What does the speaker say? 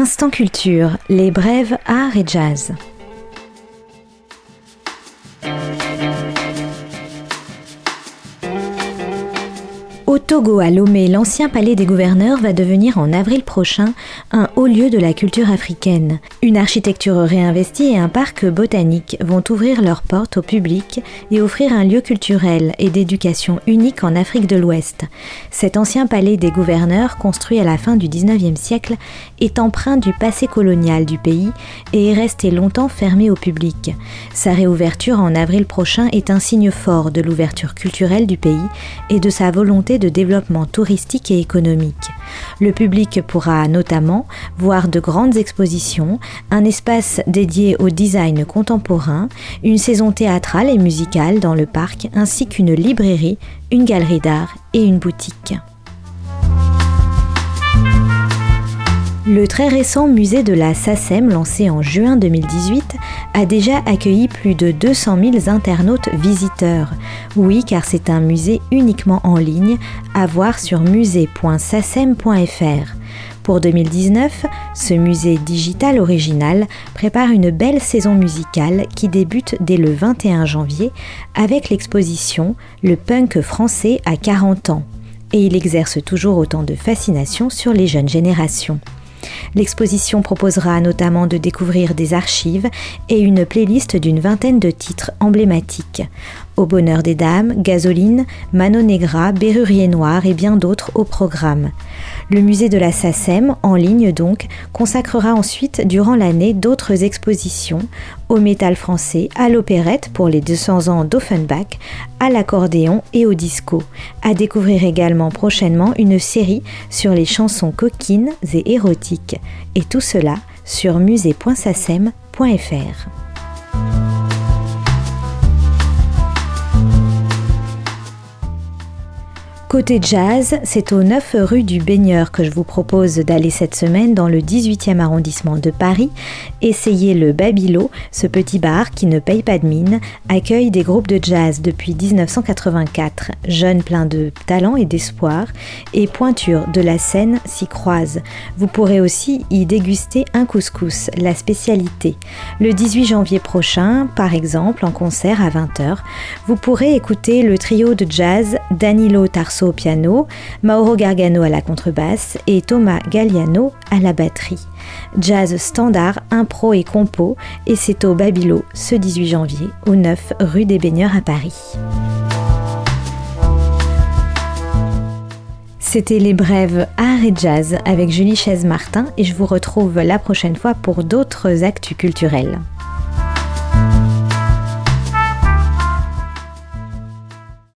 Instant Culture, les brèves art et jazz. Togo, à Lomé, l'ancien palais des gouverneurs va devenir en avril prochain un haut lieu de la culture africaine. Une architecture réinvestie et un parc botanique vont ouvrir leurs portes au public et offrir un lieu culturel et d'éducation unique en Afrique de l'Ouest. Cet ancien palais des gouverneurs, construit à la fin du 19e siècle, est empreint du passé colonial du pays et est resté longtemps fermé au public. Sa réouverture en avril prochain est un signe fort de l'ouverture culturelle du pays et de sa volonté de développement touristique et économique. Le public pourra notamment voir de grandes expositions, un espace dédié au design contemporain, une saison théâtrale et musicale dans le parc, ainsi qu'une librairie, une galerie d'art et une boutique. Le très récent musée de la SACEM, lancé en juin 2018, a déjà accueilli plus de 200 000 internautes visiteurs. Oui, car c'est un musée uniquement en ligne, à voir sur musée.sacem.fr. Pour 2019, ce musée digital original prépare une belle saison musicale qui débute dès le 21 janvier avec l'exposition Le punk français à 40 ans. Et il exerce toujours autant de fascination sur les jeunes générations. L'exposition proposera notamment de découvrir des archives et une playlist d'une vingtaine de titres emblématiques. Au bonheur des dames, Gasoline, Mano Negra, Berrurier Noir et bien d'autres au programme. Le musée de la SACEM, en ligne donc, consacrera ensuite durant l'année d'autres expositions au métal français, à l'opérette pour les 200 ans d'Offenbach, à l'accordéon et au disco. À découvrir également prochainement une série sur les chansons coquines et érotiques. Et tout cela sur musée.sacem.fr. Côté jazz, c'est au 9 rue du Baigneur que je vous propose d'aller cette semaine dans le 18e arrondissement de Paris. Essayer le Babilo, ce petit bar qui ne paye pas de mine, accueille des groupes de jazz depuis 1984. Jeunes pleins de talent et d'espoir, et pointures de la scène s'y croisent. Vous pourrez aussi y déguster un couscous, la spécialité. Le 18 janvier prochain, par exemple, en concert à 20h, vous pourrez écouter le trio de jazz Danilo Tarso au piano, Mauro Gargano à la contrebasse et Thomas Galliano à la batterie. Jazz standard, impro et compo, et c'est au Babilo ce 18 janvier, au 9 rue des Baigneurs à Paris. C'était les brèves art et jazz avec Julie Chaise-Martin et je vous retrouve la prochaine fois pour d'autres actus culturels.